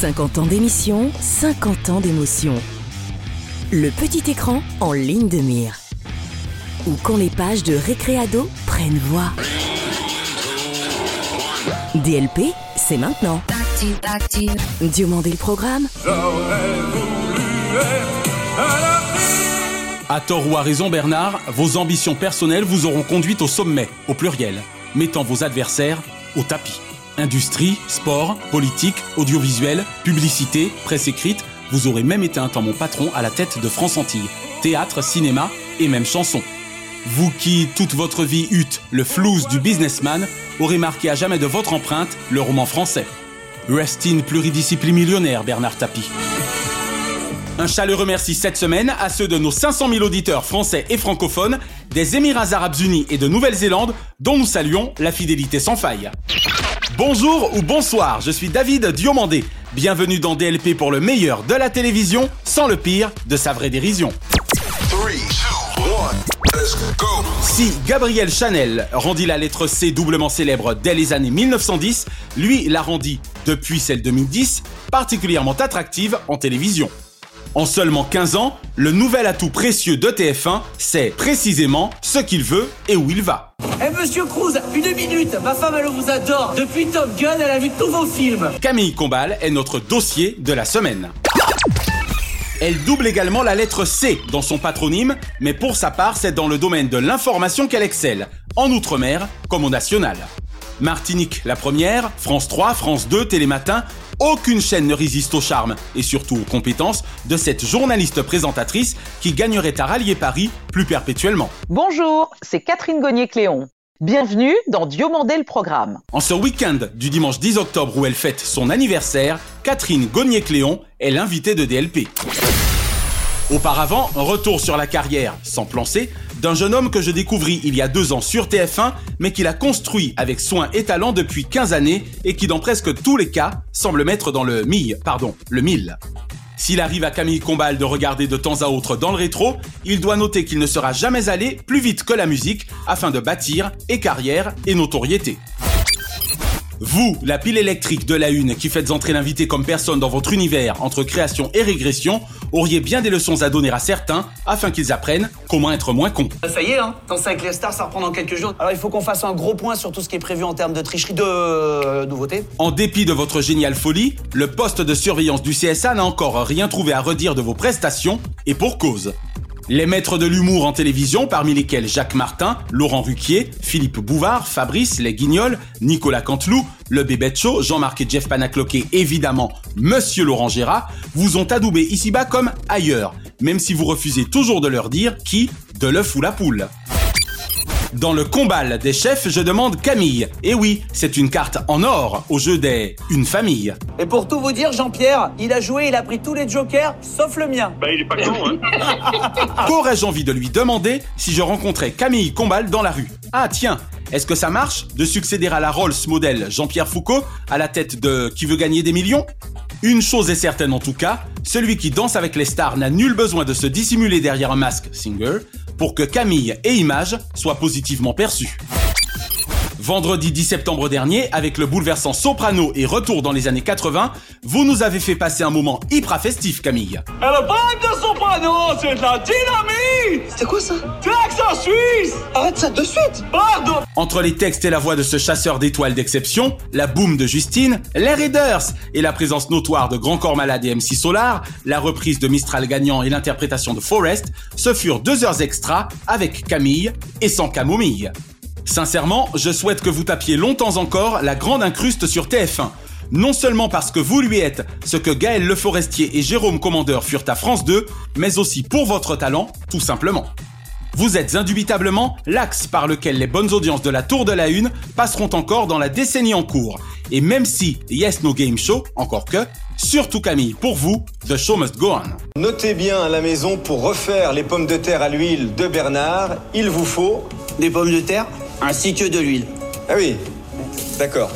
50 ans d'émission, 50 ans d'émotion. Le petit écran en ligne de mire. Ou quand les pages de Récréado prennent voix. DLP, c'est maintenant. Diomandé le programme. À tort ou à raison, Bernard, vos ambitions personnelles vous auront conduit au sommet, au pluriel, mettant vos adversaires au tapis. Industrie, sport, politique, audiovisuel, publicité, presse écrite, vous aurez même été un temps mon patron à la tête de France Antilles. Théâtre, cinéma et même chanson. Vous qui, toute votre vie, eûtes le flouze du businessman, aurez marqué à jamais de votre empreinte le roman français. Rest in pluridiscipline millionnaire, Bernard Tapie. Un chaleureux merci cette semaine à ceux de nos 500 000 auditeurs français et francophones des Émirats Arabes Unis et de Nouvelle-Zélande dont nous saluons la fidélité sans faille. Bonjour ou bonsoir, je suis David Diomandé. Bienvenue dans DLP pour le meilleur de la télévision sans le pire de sa vraie dérision. 3, 2, 1, let's go. Si Gabriel Chanel rendit la lettre C doublement célèbre dès les années 1910, lui la rendit, depuis celle 2010, particulièrement attractive en télévision. En seulement 15 ans, le nouvel atout précieux de TF1, c'est précisément ce qu'il veut et où il va. Monsieur Cruz, une minute, ma femme elle vous adore. Depuis Top Gun, elle a vu tous vos films. Camille Combal est notre dossier de la semaine. Elle double également la lettre C dans son patronyme, mais pour sa part, c'est dans le domaine de l'information qu'elle excelle, en Outre-mer comme au national. Martinique la première, France 3, France 2, Télématin, aucune chaîne ne résiste au charme et surtout aux compétences de cette journaliste présentatrice qui gagnerait à rallier Paris plus perpétuellement. Bonjour, c'est Catherine Gognier-Cléon. Bienvenue dans Diomandé le programme. En ce week-end du dimanche 10 octobre où elle fête son anniversaire, Catherine Gognier-Cléon est l'invitée de DLP. Auparavant, retour sur la carrière, sans plan C, d'un jeune homme que je découvris il y a deux ans sur TF1, mais qu'il a construit avec soin et talent depuis 15 années et qui dans presque tous les cas semble mettre dans le mille, pardon, le mille. S'il arrive à Camille Combal de regarder de temps à autre dans le rétro, il doit noter qu'il ne sera jamais allé plus vite que la musique afin de bâtir et carrière et notoriété. Vous, la pile électrique de la une qui faites entrer l'invité comme personne dans votre univers entre création et régression, auriez bien des leçons à donner à certains afin qu'ils apprennent comment être moins cons. Ça y est, hein, Danser avec les stars, ça reprend dans quelques jours. Alors il faut qu'on fasse un gros point sur tout ce qui est prévu en termes de tricherie de euh, nouveautés. En dépit de votre géniale folie, le poste de surveillance du CSA n'a encore rien trouvé à redire de vos prestations, et pour cause. Les maîtres de l'humour en télévision, parmi lesquels Jacques Martin, Laurent Ruquier, Philippe Bouvard, Fabrice Les Guignols, Nicolas Canteloup, Le Bébête Jean-Marc et Jeff Panacloquet, évidemment Monsieur Laurent Gérard, vous ont adoubé ici-bas comme ailleurs, même si vous refusez toujours de leur dire qui, de l'œuf ou la poule. Dans le combat des chefs, je demande Camille. Et oui, c'est une carte en or au jeu des Une famille. Et pour tout vous dire, Jean-Pierre, il a joué, il a pris tous les jokers, sauf le mien. Bah, il est pas con, hein. Qu'aurais-je envie de lui demander si je rencontrais Camille Combal dans la rue? Ah tiens, est-ce que ça marche de succéder à la Rolls modèle Jean-Pierre Foucault à la tête de Qui veut gagner des millions? Une chose est certaine en tout cas, celui qui danse avec les stars n'a nul besoin de se dissimuler derrière un masque singer pour que Camille et Image soient positivement perçus. Vendredi 10 septembre dernier, avec le bouleversant Soprano et retour dans les années 80, vous nous avez fait passer un moment hyper festif, Camille. Et le bac de soprano, c'est de la dynamite! C'est quoi ça? Texas Suisse! Arrête ça de suite! Pardon! Entre les textes et la voix de ce chasseur d'étoiles d'exception, la boom de Justine, les Raiders et la présence notoire de Grand Corps Malade et MC Solar, la reprise de Mistral gagnant et l'interprétation de Forrest, ce furent deux heures extra avec Camille et sans camomille. Sincèrement, je souhaite que vous tapiez longtemps encore la grande incruste sur TF1. Non seulement parce que vous lui êtes ce que Gaël Le Forestier et Jérôme Commandeur furent à France 2, mais aussi pour votre talent, tout simplement. Vous êtes indubitablement l'axe par lequel les bonnes audiences de la Tour de la Une passeront encore dans la décennie en cours. Et même si Yes No Game Show, encore que, surtout Camille, pour vous, The Show Must Go On. Notez bien à la maison, pour refaire les pommes de terre à l'huile de Bernard, il vous faut... Des pommes de terre ainsi que de l'huile. Ah oui, d'accord.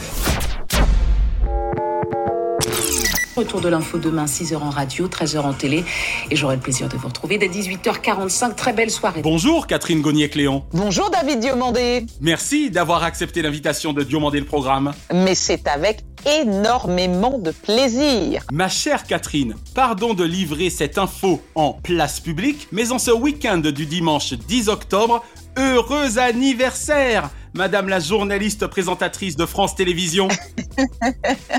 Retour de l'info demain, 6h en radio, 13h en télé. Et j'aurai le plaisir de vous retrouver dès 18h45. Très belle soirée. Bonjour Catherine Gognier-Cléon. Bonjour David Diomandé. Merci d'avoir accepté l'invitation de Diomandé le programme. Mais c'est avec énormément de plaisir. Ma chère Catherine, pardon de livrer cette info en place publique, mais en ce week-end du dimanche 10 octobre, heureux anniversaire Madame la journaliste présentatrice de France Télévisions.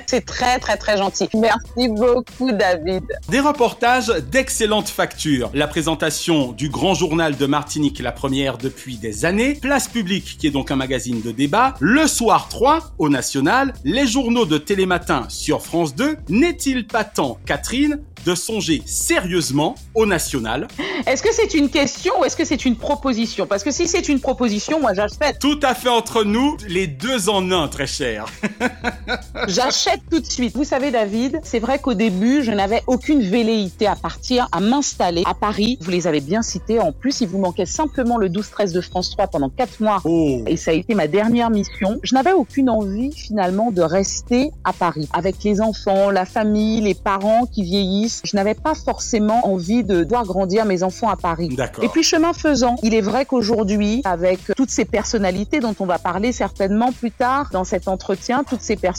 C'est très très très gentil. Merci beaucoup David. Des reportages d'excellente facture. La présentation du grand journal de Martinique, la première depuis des années. Place publique, qui est donc un magazine de débat. Le soir 3 au National. Les journaux de Télématin sur France 2. N'est-il pas temps, Catherine, de songer sérieusement au national? Est-ce que c'est une question ou est-ce que c'est une proposition? Parce que si c'est une proposition, moi j'achète. Tout à fait entre nous, les deux en un, très cher. j'achète tout de suite. Vous savez, David, c'est vrai qu'au début, je n'avais aucune velléité à partir, à m'installer à Paris. Vous les avez bien cités. En plus, il vous manquait simplement le 12-13 de France 3 pendant 4 mois. Oh. Et ça a été ma dernière mission. Je n'avais aucune envie finalement de rester à Paris avec les enfants, la famille, les parents qui vieillissent. Je n'avais pas forcément envie de voir grandir mes enfants à Paris. D'accord. Et puis chemin faisant, il est vrai qu'aujourd'hui, avec toutes ces personnalités dont on va parler certainement plus tard dans cet entretien, toutes ces personnalités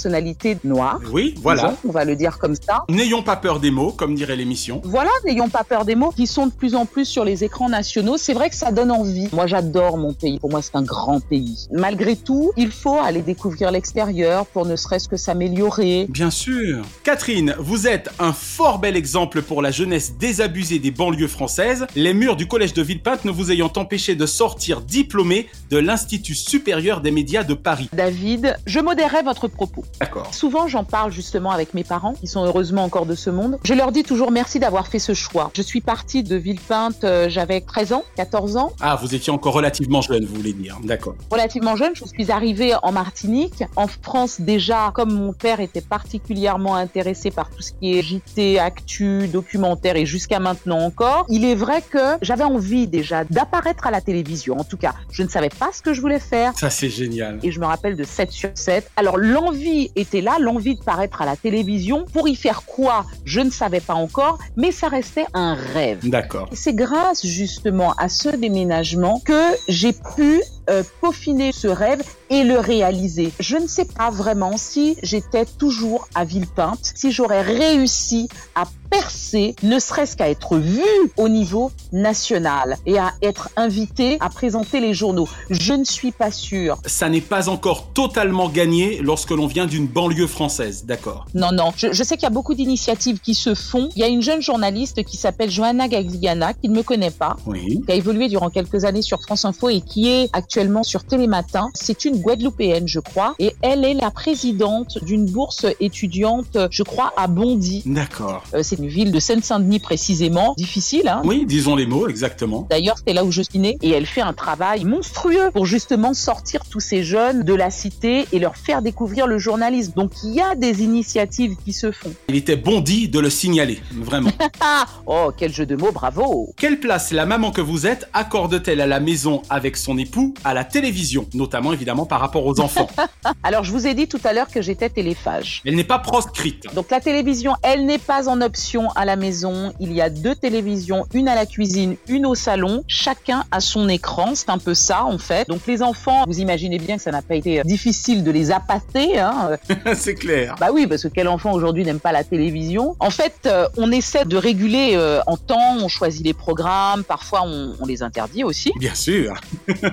noires. Oui, voilà. disons, on va le dire comme ça. N'ayons pas peur des mots, comme dirait l'émission. Voilà, n'ayons pas peur des mots qui sont de plus en plus sur les écrans nationaux. C'est vrai que ça donne envie. Moi, j'adore mon pays. Pour moi, c'est un grand pays. Malgré tout, il faut aller découvrir l'extérieur pour ne serait-ce que s'améliorer. Bien sûr. Catherine, vous êtes un fort bel exemple pour la jeunesse désabusée des banlieues françaises, les murs du collège de Villepinte ne vous ayant empêché de sortir diplômé de l'Institut supérieur des médias de Paris. David, je modérerai votre propos. D'accord. Souvent, j'en parle justement avec mes parents, qui sont heureusement encore de ce monde. Je leur dis toujours merci d'avoir fait ce choix. Je suis partie de Villepinte, euh, j'avais 13 ans, 14 ans. Ah, vous étiez encore relativement jeune, vous voulez dire. D'accord. Relativement jeune, je suis arrivée en Martinique. En France, déjà, comme mon père était particulièrement intéressé par tout ce qui est JT, actu, documentaire et jusqu'à maintenant encore, il est vrai que j'avais envie déjà d'apparaître à la télévision. En tout cas, je ne savais pas ce que je voulais faire. Ça, c'est génial. Et je me rappelle de 7 sur 7. Alors l'envie était là, l'envie de paraître à la télévision. Pour y faire quoi Je ne savais pas encore, mais ça restait un rêve. D'accord. C'est grâce justement à ce déménagement que j'ai pu euh, peaufiner ce rêve et le réaliser. Je ne sais pas vraiment si j'étais toujours à Villepinte, si j'aurais réussi à percer, ne serait-ce qu'à être vu au niveau national et à être invité à présenter les journaux. Je ne suis pas sûre. Ça n'est pas encore totalement gagné lorsque l'on vient d'une banlieue française, d'accord? Non, non. Je, je sais qu'il y a beaucoup d'initiatives qui se font. Il y a une jeune journaliste qui s'appelle Johanna Gagliana, qui ne me connaît pas, Oui. qui a évolué durant quelques années sur France Info et qui est actuellement sur Télématin. C'est une Guadeloupéenne, je crois, et elle est la présidente d'une bourse étudiante, je crois, à Bondy. D'accord. Euh, c'est une ville de Seine-Saint-Denis précisément, difficile. Hein? Oui, disons les mots, exactement. D'ailleurs, c'est là où je suis née et elle fait un travail monstrueux pour justement sortir tous ces jeunes de la cité et leur faire découvrir le journalisme. Donc il y a des initiatives qui se font. Il était bon dit de le signaler, vraiment. Ah Oh, quel jeu de mots, bravo Quelle place la maman que vous êtes accorde-t-elle à la maison avec son époux, à la télévision, notamment évidemment par rapport aux enfants Alors je vous ai dit tout à l'heure que j'étais téléphage. Elle n'est pas proscrite. Donc la télévision, elle n'est pas en option à la maison. Il y a deux télévisions, une à la cuisine, une au salon. Chacun a son écran. C'est un peu ça en fait. Donc les enfants, vous imaginez bien que ça n'a pas été difficile de les appâter. Hein. c'est clair. Bah oui, parce que quel enfant aujourd'hui n'aime pas la télévision? En fait, euh, on essaie de réguler euh, en temps. On choisit les programmes. Parfois, on, on les interdit aussi. Bien sûr.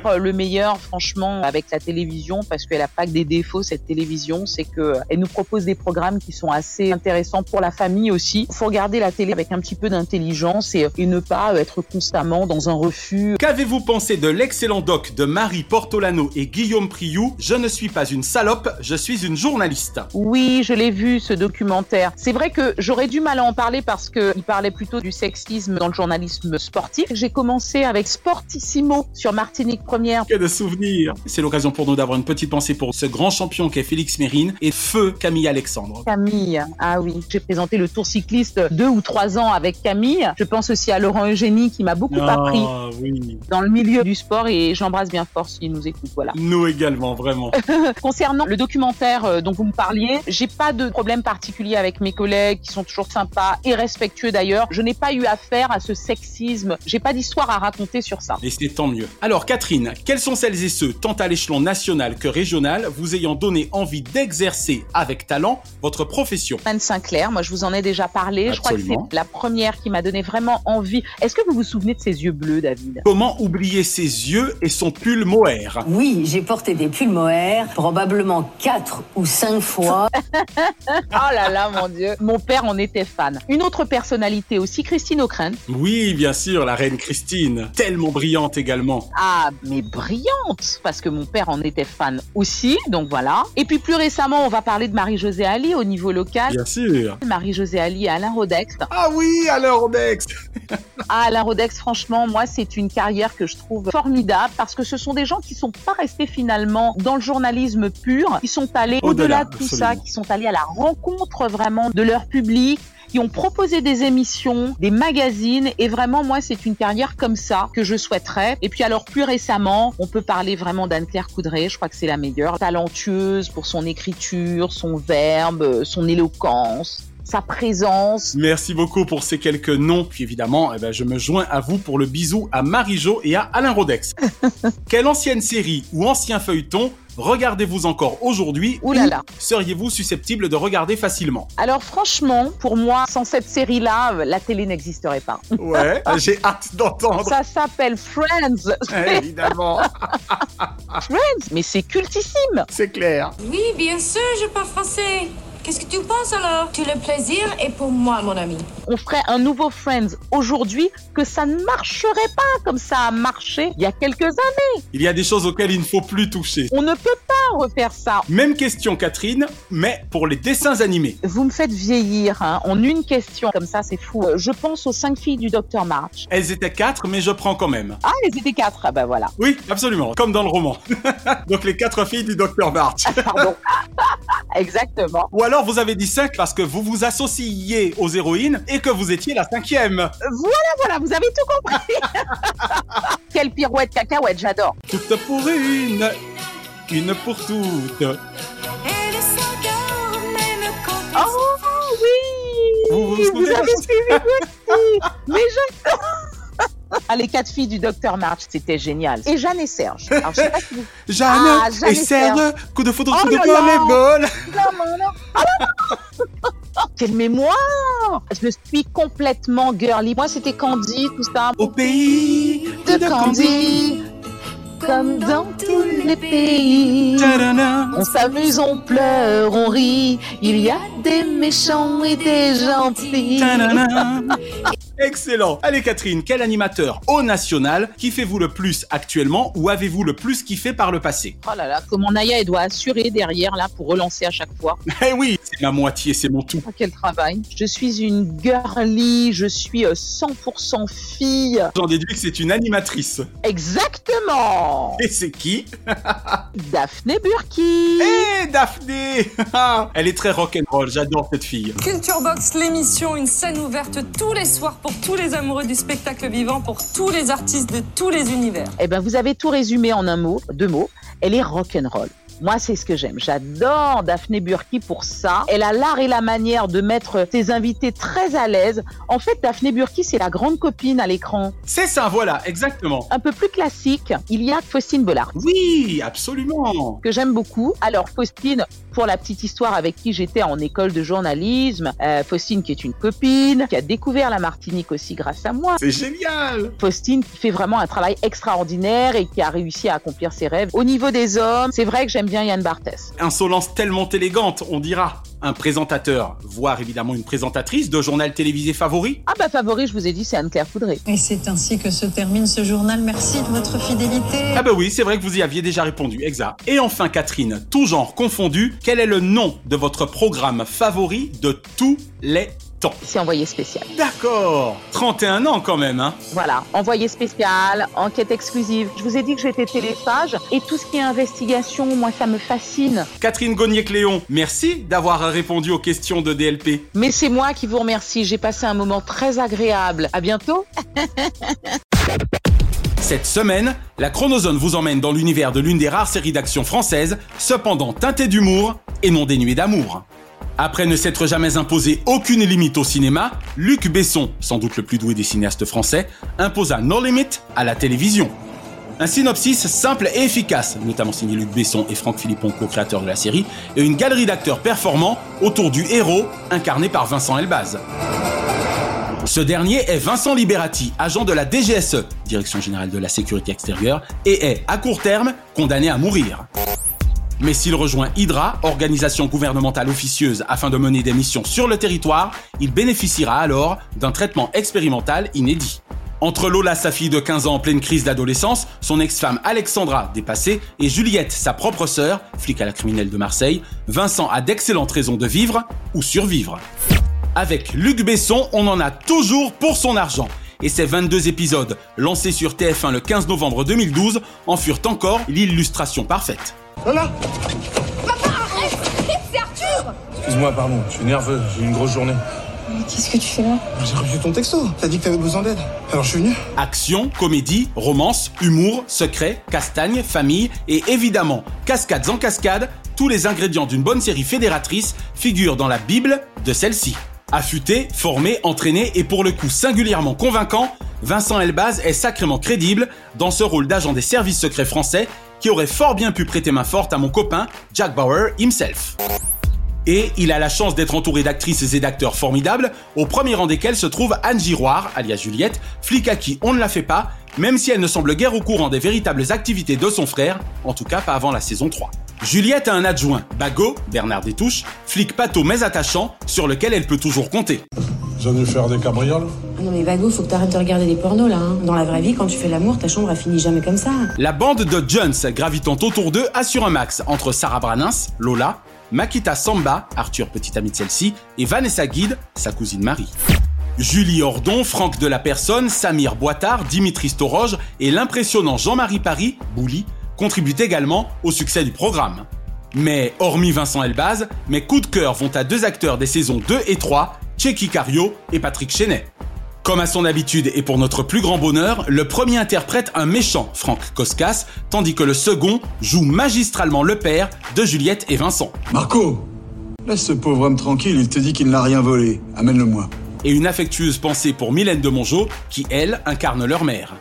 Euh, Le franchement, avec la télévision, parce qu'elle a pas que des défauts, cette télévision, c'est que elle nous propose des programmes qui sont assez intéressants pour la famille aussi. Il faut regarder la télé avec un petit peu d'intelligence et, et ne pas être constamment dans un refus. Qu'avez-vous pensé de l'excellent doc de Marie Portolano et Guillaume Priou? Je ne suis pas une salope, je suis une journaliste. Oui, je l'ai vu ce documentaire. C'est vrai que j'aurais du mal à en parler parce que il parlait plutôt du sexisme dans le journalisme sportif. J'ai commencé avec Sportissimo sur Martinique Première. Que de souvenirs C'est l'occasion pour nous d'avoir une petite pensée pour ce grand champion qu'est Félix Mérine et feu Camille Alexandre. Camille, ah oui, j'ai présenté le Tour cycliste deux ou trois ans avec Camille. Je pense aussi à Laurent Eugénie qui m'a beaucoup appris Ah oui, dans le milieu du sport et j'embrasse bien fort s'il nous écoute. Voilà. nous également, vraiment. Concernant le documentaire euh, dont vous me parliez, j'ai pas de problème particulier avec mes collègues qui sont toujours sympas et respectueux d'ailleurs. Je n'ai pas eu affaire à ce sexisme. J'ai pas d'histoire à raconter sur ça. Et c'est tant mieux. Alors Catherine, quels sont celles et ceux, tant à l'échelon national que régional, vous ayant donné envie d'exercer avec talent votre profession Anne Sinclair, moi je vous en ai déjà parlé. Je crois que Absolument. c'est la première qui m'a donné vraiment envie. Est-ce que vous vous souvenez de ses yeux bleus, David? Comment oublier ses yeux et son pull mohair? Oui, j'ai porté des pulls mohair probablement quatre ou cinq fois. Oh là là, mon Dieu. Mon père en était fan. Une autre personnalité aussi, Christine O'Krent. Oui, bien sûr, la reine Christine, tellement brillante également. Ah, mais brillante Parce que mon père en était fan aussi, donc voilà. Et puis plus récemment, on va parler de Marie-Josée Ali au niveau local. Bien sûr. Marie-Josée Ali et Alain Rodex. Ah oui, alors Dex Ah, Alain Rodex, franchement, moi, c'est une carrière que je trouve formidable parce que ce sont des gens qui sont pas restés finalement dans le journalisme pur, qui sont allés Au-delà, de tout absolument. ça, qui sont allés à la rencontre vraiment de leur public qui ont proposé des émissions, des magazines, et vraiment, moi, c'est une carrière comme ça que je souhaiterais. Et puis alors, plus récemment, on peut parler vraiment d'Anne-Claire Coudray, je crois que c'est la meilleure, talentueuse pour son écriture, son verbe, son éloquence, sa présence. Merci beaucoup pour ces quelques noms. Puis évidemment, eh ben, je me joins à vous pour le bisou à Marie-Jo et à Alain Rodex. Quelle ancienne série ou ancien feuilleton regardez-vous encore aujourd'hui Ouh là ou là. seriez-vous susceptible de regarder facilement? Alors franchement, pour moi, sans cette série-là, euh, la télé n'existerait pas. Ouais, j'ai hâte d'entendre. Ça s'appelle Friends. Évidemment, Friends, mais c'est cultissime. c'est clair. Oui, bien sûr, je parle français. Qu'est-ce que tu penses alors? Tout le plaisir est pour moi, mon ami. On ferait un nouveau Friends aujourd'hui que ça ne marcherait pas comme ça a marché il y a quelques années. Il y a des choses auxquelles il ne faut plus toucher. On ne peut pas refaire ça. Même question Catherine, mais pour les dessins animés. Vous me faites vieillir hein, en une question comme ça, c'est fou. Euh, Je pense aux cinq filles du Dr March. Elles étaient quatre, mais je prends quand même. Ah, elles étaient quatre. Ah ben voilà. Oui, absolument, comme dans le roman. Donc les quatre filles du Dr March. Pardon. Exactement. Ou alors vous avez dit 5 parce que vous vous associiez aux héroïnes et que vous étiez la cinquième. Voilà, voilà, vous avez tout compris. Quelle pirouette cacahuète, j'adore. Toutes pour une, une pour toutes. Oh oui Vous vous Vous avez suivi aussi Mais je... Ah, les quatre filles du Dr March, c'était génial. Et Jeanne et Serge. Alors, je sais pas si vous... Jeanne Ah, Jeanne et et Serge, coup de foudre, Oh coup de non, non. Ah, non, non. Quelle mémoire Je suis complètement girly. Moi, c'était Candy, tout ça. Au pays De Candy, comme dans tous les pays. On s'amuse, on pleure, on rit. Il y a des méchants et des gentils. Excellent. Allez Catherine, quel animateur au national kiffez-vous le plus actuellement ou avez-vous le plus kiffé par le passé? Oh là là, comment Naya, elle doit assurer derrière, là, pour relancer à chaque fois. Eh oui, c'est ma moitié, c'est mon tout. Oh, quel travail. Je suis une girly, je suis euh, 100% fille. J'en déduis que c'est une animatrice. Exactement. Et c'est qui? Daphné Burki. Eh Daphné Elle est très rock'n'roll, j'adore cette fille. Culture Box, l'émission, une scène ouverte tous les soirs pour tous les amoureux du spectacle vivant, pour tous les artistes de tous les univers. Eh ben, vous avez tout résumé en un mot, deux mots. Elle est rock'n'roll. Moi, c'est ce que j'aime. J'adore Daphné Burki pour ça. Elle a l'art et la manière de mettre ses invités très à l'aise. En fait, Daphné Burki, c'est la grande copine à l'écran. C'est ça, voilà, exactement. Un peu plus classique, il y a Faustine Bollard, Oui, absolument. que j'aime beaucoup. Alors, Faustine, pour la petite histoire avec qui j'étais en école de journalisme. Euh, Faustine qui est une copine, qui a découvert la Martinique aussi grâce à moi. C'est génial Faustine qui fait vraiment un travail extraordinaire et qui a réussi à accomplir ses rêves. Au niveau des hommes, c'est vrai que j'aime bien Yann Barthès. Insolence tellement élégante, on dira. Un présentateur, voire évidemment une présentatrice de journal télévisé favori Ah bah favori, je vous ai dit, c'est Anne-Claire Poudré. Et c'est ainsi que se termine ce journal. Merci de votre fidélité. Ah bah oui, c'est vrai que vous y aviez déjà répondu, exact. Et enfin Catherine, tout genre confondu, quel est le nom de votre programme favori de tous les temps C'est envoyé spécial. D'accord 31 ans quand même, hein Voilà, envoyé spécial, enquête exclusive. Je vous ai dit que j'étais téléphage et tout ce qui est investigation, moi ça me fascine. Catherine Gognier-Cléon, merci d'avoir répondu aux questions de DLP. Mais c'est moi qui vous remercie, j'ai passé un moment très agréable. À bientôt Cette semaine, la Chronozone vous emmène dans l'univers de l'une des rares séries d'action françaises, cependant teintée d'humour et non dénuée d'amour. Après ne s'être jamais imposé aucune limite au cinéma, Luc Besson, sans doute le plus doué des cinéastes français, imposa No Limit à la télévision. Un synopsis simple et efficace, notamment signé Luc Besson et Franck Philippon, co-créateurs de la série, et une galerie d'acteurs performants autour du héros incarné par Vincent Elbaz. Ce dernier est Vincent Liberati, agent de la DGSE, Direction Générale de la Sécurité Extérieure, et est, à court terme, condamné à mourir. Mais s'il rejoint Hydra, organisation gouvernementale officieuse afin de mener des missions sur le territoire, il bénéficiera alors d'un traitement expérimental inédit. Entre Lola, sa fille de 15 ans en pleine crise d'adolescence, son ex-femme Alexandra, dépassée, et Juliette, sa propre sœur, flic à la criminelle de Marseille, Vincent a d'excellentes raisons de vivre ou survivre. Avec Luc Besson, on en a toujours pour son argent. Et ces 22 épisodes, lancés sur TF1 le 15 novembre 2012, en furent encore l'illustration parfaite. Lola Papa, arrête C'est Arthur Excuse-moi, pardon, je suis nerveux, j'ai eu une grosse journée. Mais qu'est-ce que tu fais là J'ai reçu ton texto, t'as dit que t'avais besoin d'aide. Alors je suis venu. Action, comédie, romance, humour, secret, castagne, famille et évidemment, cascades en cascade, tous les ingrédients d'une bonne série fédératrice figurent dans la Bible de celle-ci. Affûté, formé, entraîné et pour le coup singulièrement convaincant, Vincent Elbaz est sacrément crédible dans ce rôle d'agent des services secrets français qui aurait fort bien pu prêter main forte à mon copain Jack Bauer himself. Et il a la chance d'être entouré d'actrices et d'acteurs formidables, au premier rang desquels se trouve Anne Giroir, alias Juliette, flic à qui on ne la fait pas, même si elle ne semble guère au courant des véritables activités de son frère, en tout cas pas avant la saison 3. Juliette a un adjoint, Bago, Bernard Détouche, flic pato mais attachant, sur lequel elle peut toujours compter. Vous avez faire des cabrioles? Ah non mais Vago, faut que t'arrêtes de regarder les pornos là. hein. Dans la vraie vie, quand tu fais l'amour, ta chambre a fini jamais comme ça. La bande de Jones gravitant autour d'eux assure un max entre Sarah Branins, Lola, Makita Samba, Arthur petit ami de celle-ci, et Vanessa Guide, sa cousine Marie. Julie Ordon, Franck de la Personne, Samir Boitard, Dimitri Storoge et l'impressionnant Jean-Marie Paris, Bouli, contribuent également au succès du programme. Mais hormis Vincent Elbaz, mes coups de cœur vont à deux acteurs des saisons 2 et 3, Checky Cario et Patrick Chenet. Comme à son habitude et pour notre plus grand bonheur, le premier interprète un méchant, Franck Koskas, tandis que le second joue magistralement le père de Juliette et Vincent. Marco Laisse ce pauvre homme tranquille, il te dit qu'il n'a rien volé. Amène-le-moi. Et une affectueuse pensée pour Mylène de Mongeau, qui, elle, incarne leur mère.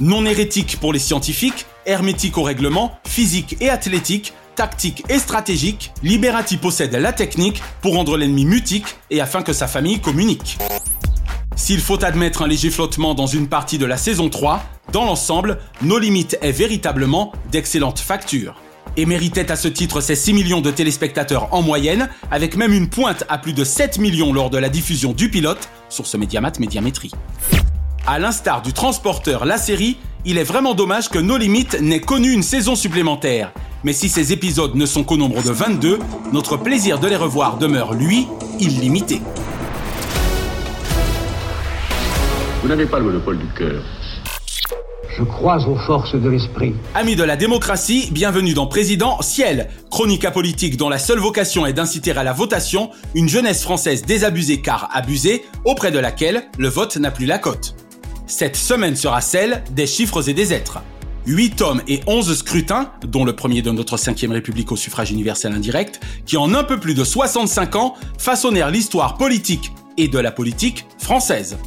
Non hérétique pour les scientifiques, hermétique au règlement, physique et athlétique, tactique et stratégique, Liberati possède la technique pour rendre l'ennemi mutique et afin que sa famille communique. S'il faut admettre un léger flottement dans une partie de la saison 3, dans l'ensemble, nos limites est véritablement d'excellente facture. Et méritait à ce titre ses 6 millions de téléspectateurs en moyenne, avec même une pointe à plus de 7 millions lors de la diffusion du pilote, sur ce Médiamat Médiamétrie. À l'instar du transporteur La Série, il est vraiment dommage que nos limites n'aient connu une saison supplémentaire. Mais si ces épisodes ne sont qu'au nombre de 22, notre plaisir de les revoir demeure, lui, illimité. Vous n'avez pas le monopole du cœur. Je crois aux forces de l'esprit. Amis de la démocratie, bienvenue dans Président Ciel, chronique apolitique dont la seule vocation est d'inciter à la votation une jeunesse française désabusée car abusée, auprès de laquelle le vote n'a plus la cote. Cette semaine sera celle des chiffres et des êtres. 8 tomes et 11 scrutins, dont le premier de notre 5ème République au suffrage universel indirect, qui en un peu plus de 65 ans façonnèrent l'histoire politique et de la politique française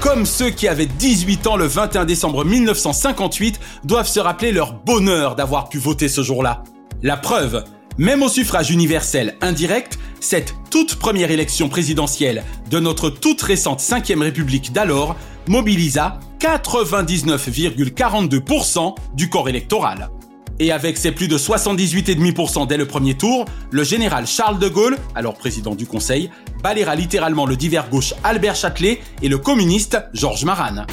comme ceux qui avaient 18 ans le 21 décembre 1958 doivent se rappeler leur bonheur d'avoir pu voter ce jour-là. La preuve, Même au suffrage universel indirect, cette toute première élection présidentielle de notre toute récente 5ème République d'alors mobilisa 99,42% du corps électoral. Et avec ses plus de 78,5% dès le premier tour, le général Charles de Gaulle, alors président du Conseil, balayera littéralement le divers gauche Albert Châtelet et le communiste Georges Maran.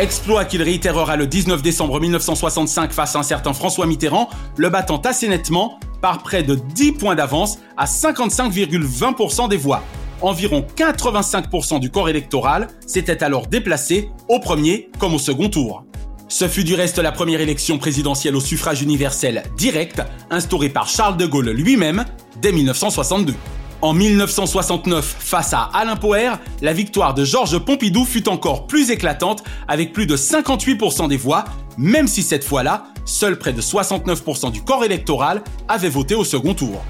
Exploit qu'il réitérera le 19 décembre 1965 face à un certain François Mitterrand, le battant assez nettement par près de 10 points d'avance à 55,20% des voix. Environ 85% du corps électoral s'était alors déplacé au premier comme au second tour. Ce fut du reste la première élection présidentielle au suffrage universel direct instaurée par Charles de Gaulle lui-même dès 1962. En 1969, face à Alain Poher, la victoire de Georges Pompidou fut encore plus éclatante avec plus de 58% des voix, même si cette fois-là, seul près de 69% du corps électoral avait voté au second tour.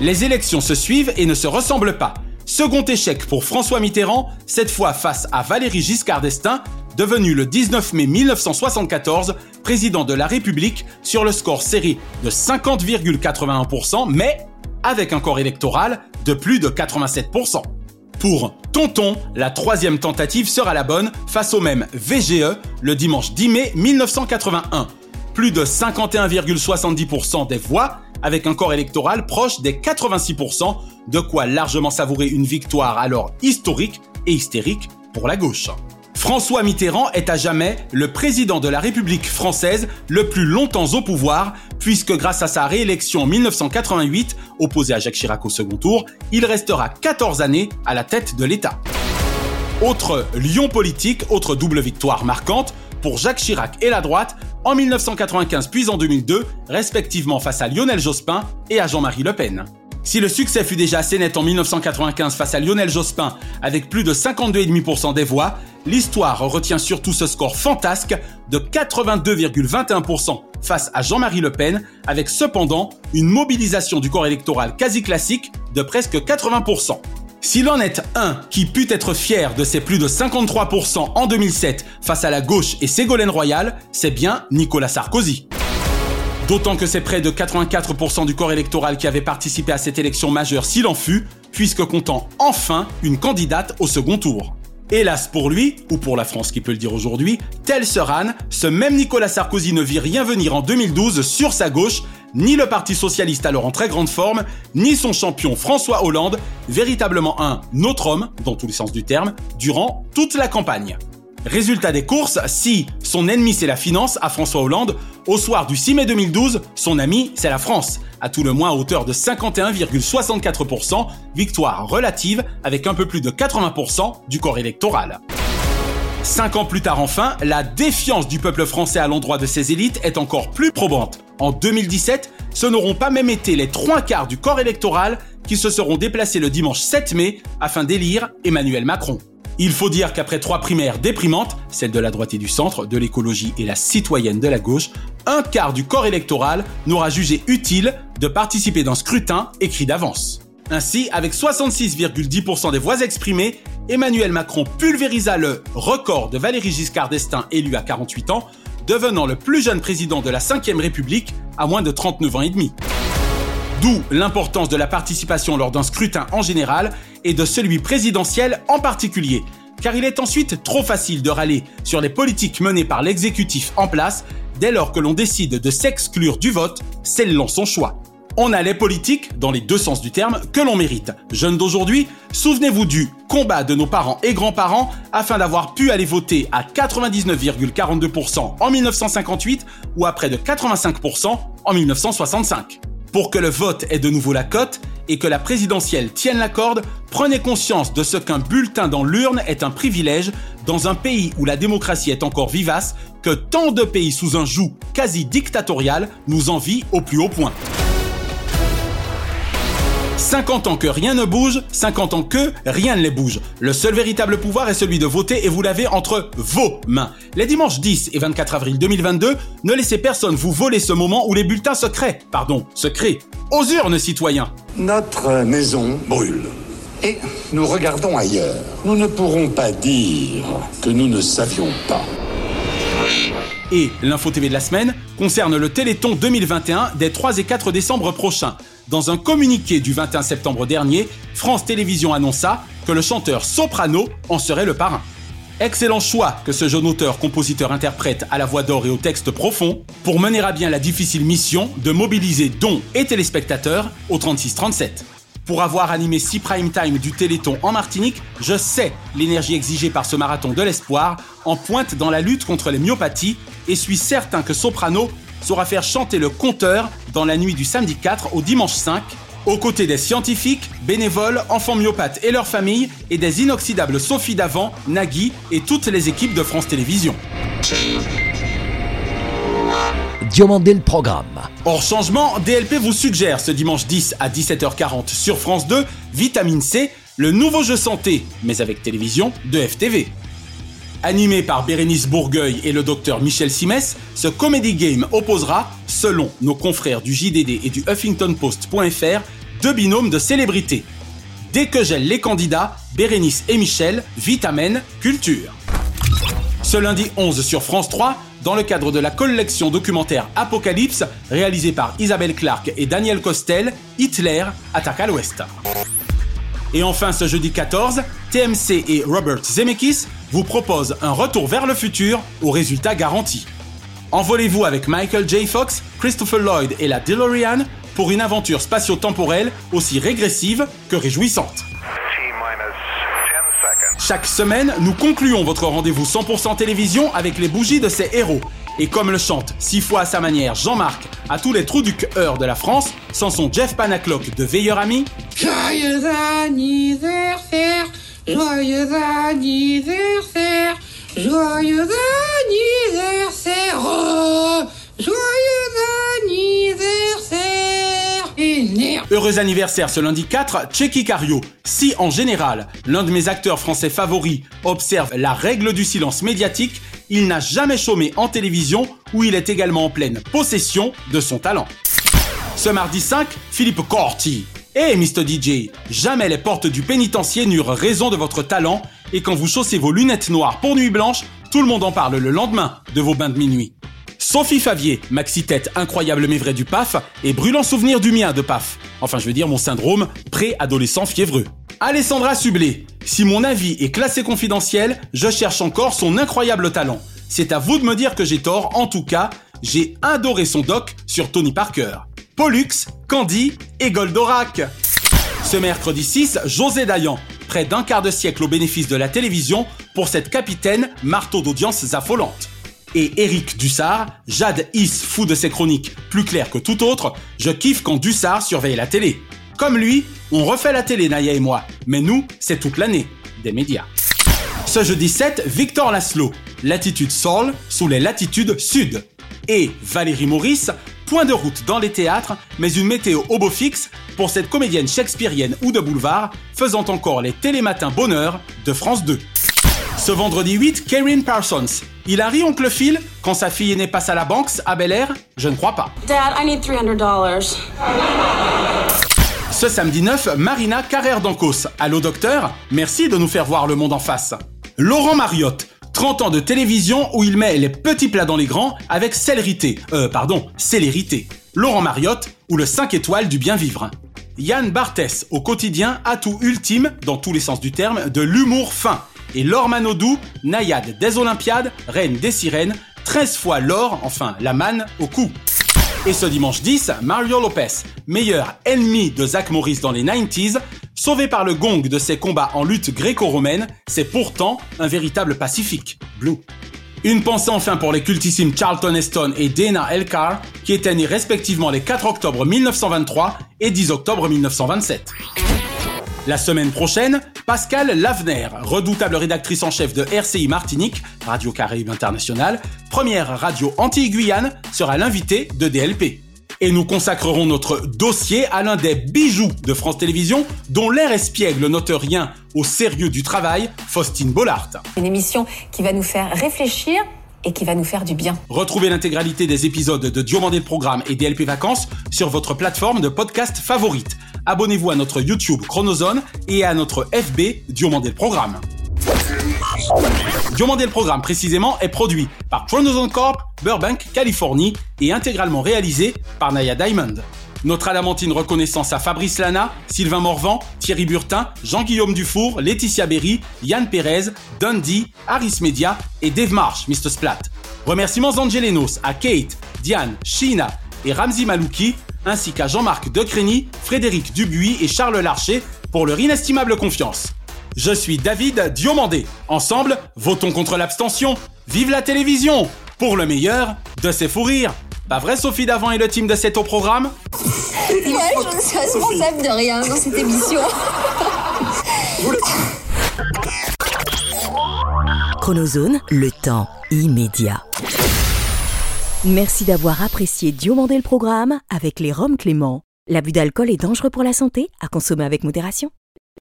Les élections se suivent et ne se ressemblent pas. Second échec pour François Mitterrand, cette fois face à Valéry Giscard d'Estaing, devenu le 19 mai 1974 président de la République sur le score serré de 50,81%, mais avec un corps électoral de plus de 87%. Pour Tonton, la troisième tentative sera la bonne face au même VGE le dimanche 10 mai 1981. Plus de 51,70% des voix, avec un corps électoral proche des 86%, de quoi largement savourer une victoire alors historique et hystérique pour la gauche. François Mitterrand est à jamais le président de la République française le plus longtemps au pouvoir, puisque grâce à sa réélection en 1988, opposé à Jacques Chirac au second tour, il restera 14 années à la tête de l'État. Autre lion politique, autre double victoire marquante, pour Jacques Chirac et la droite, en 1995 puis en 2002, respectivement face à Lionel Jospin et à Jean-Marie Le Pen. Si le succès fut déjà assez net en 1995 face à Lionel Jospin avec plus de 52,5% des voix, l'histoire retient surtout ce score fantasque de 82,21% face à Jean-Marie Le Pen avec cependant une mobilisation du corps électoral quasi classique de presque 80%. S'il en est un qui put être fier de ses plus de 53% en 2007 face à la gauche et Ségolène Royal, c'est bien Nicolas Sarkozy. D'autant que c'est près de 84% du corps électoral qui avait participé à cette élection majeure s'il en fut, puisque comptant enfin une candidate au second tour. Hélas pour lui, ou pour la France qui peut le dire aujourd'hui, tel Seran, ce même Nicolas Sarkozy ne vit rien venir en 2012 sur sa gauche, ni le Parti Socialiste alors en très grande forme, ni son champion François Hollande, véritablement un autre homme, dans tous les sens du terme, durant toute la campagne. Résultat des courses, si son ennemi c'est la finance à François Hollande, au soir du 6 mai 2012, son ami c'est la France, à tout le moins à hauteur de 51,64%, victoire relative avec un peu plus de 80% du corps électoral. Cinq ans plus tard enfin, la défiance du peuple français à l'endroit de ses élites est encore plus probante. En 2017, ce n'auront pas même été les trois quarts du corps électoral qui se seront déplacés le dimanche 7 mai afin d'élire Emmanuel Macron. Il faut dire qu'après trois primaires déprimantes, celle de la droite et du centre, de l'écologie et la citoyenne de la gauche, un quart du corps électoral n'aura jugé utile de participer d'un scrutin écrit d'avance. Ainsi, avec 66,10% des voix exprimées, Emmanuel Macron pulvérisa le record de Valéry Giscard d'Estaing élu à 48 ans, devenant le plus jeune président de la 5ème République à moins de 39 ans et demi. D'où l'importance de la participation lors d'un scrutin en général et de celui présidentiel en particulier, car il est ensuite trop facile de râler sur les politiques menées par l'exécutif en place dès lors que l'on décide de s'exclure du vote, scellant son choix. On a les politiques, dans les deux sens du terme, que l'on mérite. Jeunes d'aujourd'hui, souvenez-vous du combat de nos parents et grands-parents afin d'avoir pu aller voter à 99,42% en 1958 ou à près de 85% en 1965. Pour que le vote ait de nouveau la cote et que la présidentielle tienne la corde, prenez conscience de ce qu'un bulletin dans l'urne est un privilège dans un pays où la démocratie est encore vivace, que tant de pays sous un joug quasi dictatorial nous envient au plus haut point. 50 ans que rien ne bouge, 50 ans que rien ne les bouge. Le seul véritable pouvoir est celui de voter et vous l'avez entre vos mains. Les dimanches 10 et 24 avril 2022, ne laissez personne vous voler ce moment où les bulletins se créent, pardon, se créent. Aux urnes, citoyens Notre maison brûle. Et nous regardons ailleurs. Nous ne pourrons pas dire que nous ne savions pas. Et l'info TV de la semaine concerne le Téléthon 2021 des 3 et 4 décembre prochains. Dans un communiqué du 21 septembre dernier, France Télévisions annonça que le chanteur Soprano en serait le parrain. Excellent choix que ce jeune auteur, compositeur, interprète à la voix d'or et au texte profond pour mener à bien la difficile mission de mobiliser dons et téléspectateurs au 36-37. Pour avoir animé 6 prime time du Téléthon en Martinique, je sais l'énergie exigée par ce marathon de l'espoir en pointe dans la lutte contre les myopathies et suis certain que Soprano saura faire chanter le compteur dans la nuit du samedi 4 au dimanche 5 aux côtés des scientifiques, bénévoles, enfants myopathes et leurs familles, et des inoxydables Sophie Davant, Nagui et toutes les équipes de France Télévisions. Diomandé le programme. Hors changement, DLP vous suggère ce dimanche 10 à 17h40 sur France 2, Vitamine C, le nouveau jeu santé, mais avec télévision, de FTV. Animé par Bérénice Bourgueil et le docteur Michel Simès, ce comedy game opposera, selon nos confrères du JDD et du HuffingtonPost.fr, deux binômes de célébrités. Dès que gèlent les candidats, Bérénice et Michel, Vitamen, Culture. Ce lundi 11 sur France 3, dans le cadre de la collection documentaire Apocalypse, réalisée par Isabelle Clark et Daniel Costel, Hitler attaque à l'ouest. Et enfin ce jeudi 14, TMC et Robert Zemeckis vous proposent un retour vers le futur aux résultats garantis. Envolez-vous avec Michael J. Fox, Christopher Lloyd et la DeLorean pour une aventure spatio-temporelle aussi régressive que réjouissante. Chaque semaine, nous concluons votre rendez-vous 100% télévision avec les bougies de ces héros. Et comme le chante six fois à sa manière Jean-Marc à tous les trous du cœur de la France, sans son Jeff Panaclock de Veilleur Ami. Joyeux anniversaire, joyeux anniversaire, joyeux anniversaire, oh, Heureux anniversaire ce lundi 4, Checky Cario. Si en général, l'un de mes acteurs français favoris observe la règle du silence médiatique, il n'a jamais chômé en télévision où il est également en pleine possession de son talent. Ce mardi 5, Philippe Corti. Eh Mr DJ, jamais les portes du pénitencier n'eurent raison de votre talent et quand vous chaussez vos lunettes noires pour nuit blanche, tout le monde en parle le lendemain de vos bains de minuit. Sophie Favier, maxi tête incroyable mais vrai du PAF et brûlant souvenir du mien de PAF. Enfin, je veux dire mon syndrome pré-adolescent fiévreux. Alessandra Sublet, si mon avis est classé confidentiel, je cherche encore son incroyable talent. C'est à vous de me dire que j'ai tort, en tout cas, j'ai adoré son doc sur Tony Parker. Pollux, Candy et Goldorak. Ce mercredi 6, José Dayan, près d'un quart de siècle au bénéfice de la télévision pour cette capitaine marteau d'audience affolante. Et Eric Dussard, Jade Is fou de ses chroniques, plus claires que tout autre, je kiffe quand Dussard surveille la télé. Comme lui, on refait la télé, Naya et moi, mais nous, c'est toute l'année, des médias. Ce jeudi 7, Victor Laszlo, latitude Sol sous les latitudes sud. Et Valérie Maurice, point de route dans les théâtres, mais une météo au fixe pour cette comédienne shakespearienne ou de boulevard, faisant encore les télématins bonheur de France 2. Ce vendredi 8, Karen Parsons. Il a ri oncle Phil quand sa fille aînée passe à la banque à Bel Air Je ne crois pas. Dad, I need $300. Ce samedi 9, Marina Carrère d'Ancos. Allô docteur? Merci de nous faire voir le monde en face. Laurent Mariotte. 30 ans de télévision où il met les petits plats dans les grands avec célérité. Euh, pardon, célérité. Laurent Mariotte ou le 5 étoiles du bien vivre. Yann Barthès, au quotidien, atout ultime, dans tous les sens du terme, de l'humour fin. Et Laure Manodou, naïade des Olympiades, reine des sirènes, 13 fois l'or, enfin la manne, au cou. Et ce dimanche 10, Mario Lopez, meilleur ennemi de Zach Morris dans les 90s, sauvé par le gong de ses combats en lutte gréco-romaine, c'est pourtant un véritable pacifique. Blue. Une pensée enfin pour les cultissimes Charlton Heston et Dana Elcar, qui étaient nés respectivement les 4 octobre 1923 et 10 octobre 1927. La semaine prochaine, Pascal Lavener, redoutable rédactrice en chef de RCI Martinique, Radio Caraïbe International, première radio anti-Guyane, sera l'invité de DLP. Et nous consacrerons notre dossier à l'un des bijoux de France Télévisions, dont l'air espiègle note rien au sérieux du travail, Faustine Bollard. Une émission qui va nous faire réfléchir et qui va nous faire du bien. Retrouvez l'intégralité des épisodes de Diomandé le Programme et DLP Vacances sur votre plateforme de podcast favorite. Abonnez-vous à notre YouTube Chronozone et à notre FB Diomandé le Programme. Diomandé le programme précisément est produit par Chronozone Corp, Burbank, Californie et intégralement réalisé par Naya Diamond. Notre adamantine reconnaissance à Fabrice Lana, Sylvain Morvan, Thierry Burtin, Jean-Guillaume Dufour, Laetitia Berry, Yann Pérez, Dundee, Harris Media et Dave Marsh, Mr. Splat. Remerciements angelenos à Kate, Diane, Sheena et Ramzi Malouki, ainsi qu'à Jean-Marc Decrény, Frédéric Dubuis et Charles Larcher pour leur inestimable confiance. Je suis David Diomandé. Ensemble, votons contre l'abstention. Vive la télévision Pour le meilleur de ses fous rires. Pas vrai Sophie Davant et le team de cet au programme Ouais, je ne suis responsable de rien dans cette émission. Chronozone, le temps immédiat. Merci d'avoir apprécié Diomandé le programme avec les Roms Clément. L'abus d'alcool est dangereux pour la santé, à consommer avec modération.